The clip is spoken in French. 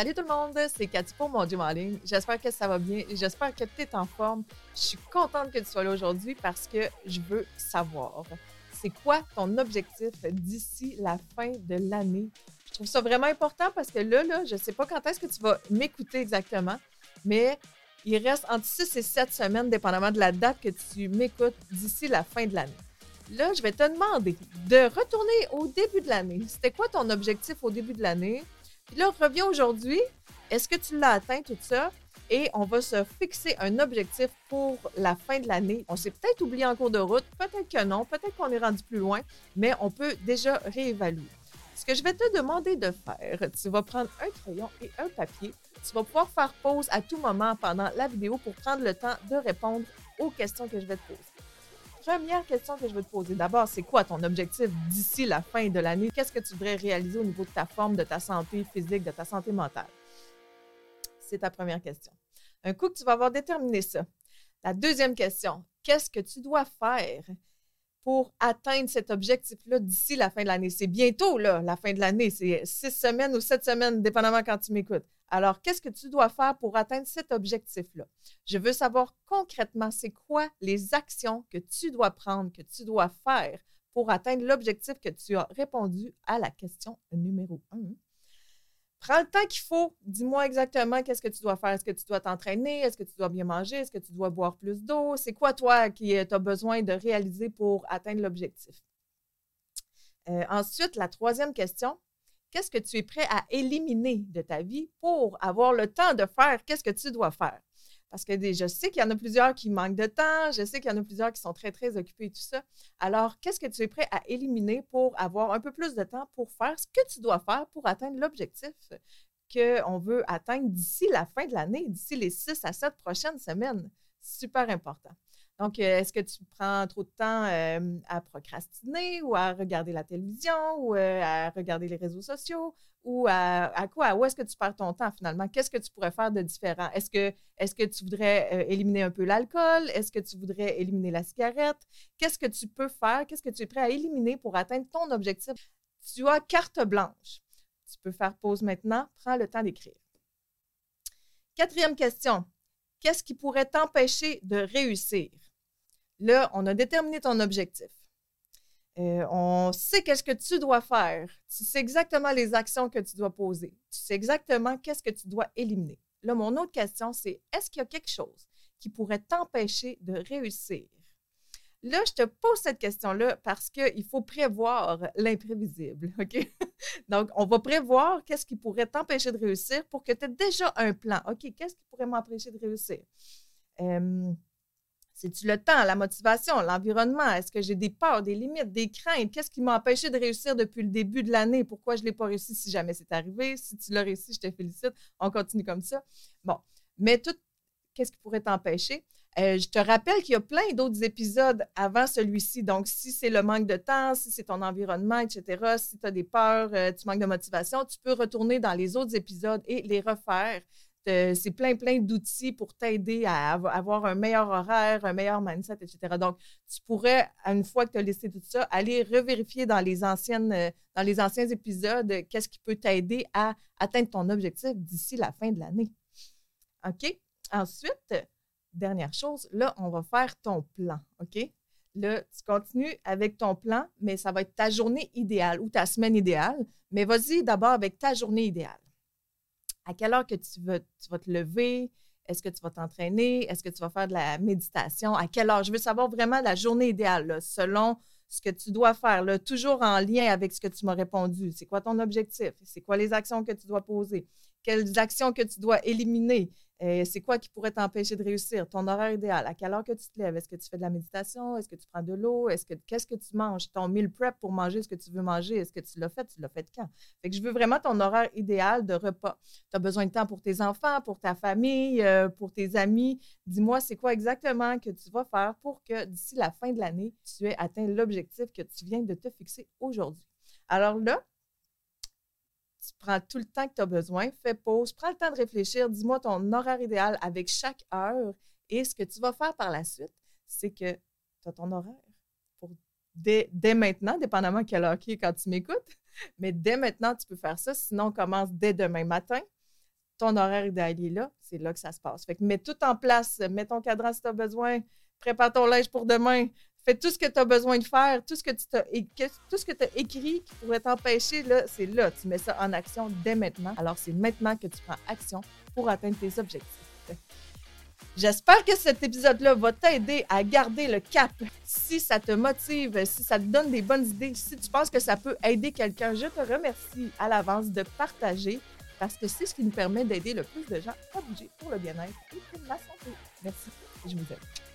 Salut tout le monde, c'est Cathy pour mon gym en ligne. J'espère que ça va bien et j'espère que tu es en forme. Je suis contente que tu sois là aujourd'hui parce que je veux savoir c'est quoi ton objectif d'ici la fin de l'année? Je trouve ça vraiment important parce que là, là je ne sais pas quand est-ce que tu vas m'écouter exactement, mais il reste entre 6 et 7 semaines, dépendamment de la date que tu m'écoutes d'ici la fin de l'année. Là, je vais te demander de retourner au début de l'année. C'était quoi ton objectif au début de l'année? Puis là, on revient aujourd'hui. Est-ce que tu l'as atteint, tout ça? Et on va se fixer un objectif pour la fin de l'année. On s'est peut-être oublié en cours de route, peut-être que non, peut-être qu'on est rendu plus loin, mais on peut déjà réévaluer. Ce que je vais te demander de faire, tu vas prendre un crayon et un papier. Tu vas pouvoir faire pause à tout moment pendant la vidéo pour prendre le temps de répondre aux questions que je vais te poser. Première question que je veux te poser. D'abord, c'est quoi ton objectif d'ici la fin de l'année? Qu'est-ce que tu voudrais réaliser au niveau de ta forme, de ta santé physique, de ta santé mentale? C'est ta première question. Un coup que tu vas avoir déterminé ça. La deuxième question, qu'est-ce que tu dois faire pour atteindre cet objectif-là d'ici la fin de l'année? C'est bientôt, la fin de l'année. C'est six semaines ou sept semaines, dépendamment quand tu m'écoutes. Alors, qu'est-ce que tu dois faire pour atteindre cet objectif-là? Je veux savoir concrètement, c'est quoi les actions que tu dois prendre, que tu dois faire pour atteindre l'objectif que tu as répondu à la question numéro un. Prends le temps qu'il faut. Dis-moi exactement qu'est-ce que tu dois faire. Est-ce que tu dois t'entraîner? Est-ce que tu dois bien manger? Est-ce que tu dois boire plus d'eau? C'est quoi, toi, qui euh, as besoin de réaliser pour atteindre l'objectif? Euh, ensuite, la troisième question, qu'est-ce que tu es prêt à éliminer de ta vie pour avoir le temps de faire? Qu'est-ce que tu dois faire? Parce que je sais qu'il y en a plusieurs qui manquent de temps, je sais qu'il y en a plusieurs qui sont très, très occupés et tout ça. Alors, qu'est-ce que tu es prêt à éliminer pour avoir un peu plus de temps pour faire ce que tu dois faire pour atteindre l'objectif qu'on veut atteindre d'ici la fin de l'année, d'ici les six à sept prochaines semaines? Super important. Donc, euh, est-ce que tu prends trop de temps euh, à procrastiner ou à regarder la télévision ou euh, à regarder les réseaux sociaux ou à, quoi? Où est-ce que tu perds ton temps finalement? Qu'est-ce que tu pourrais faire de différent? Est-ce que, tu voudrais éliminer un peu l'alcool? Est-ce que tu voudrais éliminer la cigarette? Qu'est-ce que tu peux faire? Qu'est-ce que tu es prêt à éliminer pour atteindre ton objectif? Tu as carte blanche. Tu peux faire pause maintenant. Prends le temps d'écrire. Quatrième question. Qu'est-ce qui pourrait t'empêcher de réussir? Là, on a déterminé ton objectif. Euh, on sait qu'est-ce que tu dois faire. Tu sais exactement les actions que tu dois poser. Tu sais exactement qu'est-ce que tu dois éliminer. Là, mon autre question, c'est est-ce qu'il y a quelque chose qui pourrait t'empêcher de réussir? Là, je te pose cette question-là parce qu'il faut prévoir l'imprévisible? Donc, on va prévoir qu'est-ce qui pourrait t'empêcher de réussir pour que tu aies déjà un plan. OK, qu'est-ce qui pourrait m'empêcher de réussir? Euh, c'est-tu le temps, la motivation, l'environnement? Est-ce que j'ai des peurs, des limites, des craintes? Qu'est-ce qui m'a empêché de réussir depuis le début de l'année? Pourquoi je ne l'ai pas réussi si jamais c'est arrivé? Si tu l'as réussi, je te félicite. On continue comme ça. Bon, mais tout, qu'est-ce qui pourrait t'empêcher? Euh, je te rappelle qu'il y a plein d'autres épisodes avant celui-ci. Donc, si c'est le manque de temps, si c'est ton environnement, etc., si tu as des peurs, euh, tu manques de motivation, tu peux retourner dans les autres épisodes et les refaire c'est plein, plein d'outils pour t'aider à avoir un meilleur horaire, un meilleur mindset, etc. Donc, tu pourrais, une fois que tu as listé tout ça, aller revérifier dans les anciennes, euh, dans les anciens épisodes, qu'est-ce qui peut t'aider à atteindre ton objectif d'ici la fin de l'année. OK? Ensuite, dernière chose, là, on va faire ton plan. OK? Là, tu continues avec ton plan, mais ça va être ta journée idéale ou ta semaine idéale. Mais vas-y d'abord avec ta journée idéale à quelle heure que tu vas, tu vas te lever? Est-ce que tu vas t'entraîner? Est-ce que tu vas faire de la méditation? À quelle heure? Je veux savoir vraiment la journée idéale, selon ce que tu dois faire, toujours en lien avec ce que tu m'as répondu. C'est quoi ton objectif? C'est quoi les actions que tu dois poser? Quelles actions que tu dois éliminer? Euh, c'est quoi qui pourrait t'empêcher de réussir? Ton horaire idéal, à quelle heure que tu te lèves? Est-ce que tu fais de la méditation? Est-ce que tu prends de l'eau? Est-ce que qu'est-ce que tu manges? Ton meal prep pour manger ce que tu veux manger, est-ce que tu l'as fait? Tu l'as fait quand? Que je veux vraiment ton horaire idéal de repas. Tu as besoin de temps pour tes enfants, pour ta famille, euh, pour tes amis. Dis-moi, c'est quoi exactement que tu vas faire pour que d'ici la fin de l'année, tu aies atteint l'objectif que tu viens de te fixer aujourd'hui? Alors là, tu prends tout le temps que tu as besoin, fais pause, prends le temps de réfléchir, dis-moi ton horaire idéal avec chaque heure. Et ce que tu vas faire par la suite, c'est que tu as ton horaire pour dès, maintenant, dépendamment quelle heure qui quand tu m'écoutes, mais dès maintenant, tu peux faire ça. Sinon, commence dès demain matin. ton horaire idéal est là, c'est là que ça se passe. Fait que mets tout en place, mets ton cadran si tu as besoin, prépare ton linge pour demain, fais tout ce que tu as besoin de faire, tout ce que tu as, tout ce que as écrit qui pourrait t'empêcher, là, c'est là. Tu mets ça en action dès maintenant. Alors, c'est maintenant que tu prends action pour atteindre tes objectifs. J'espère que cet épisode-là va t'aider à garder le cap. Si ça te motive, si ça te donne des bonnes idées, si tu penses que ça peut aider quelqu'un, je te remercie à l'avance de partager parce que c'est ce qui nous permet d'aider le plus de gens à bouger pour le bien-être et pour la santé. Merci. Je vous aime.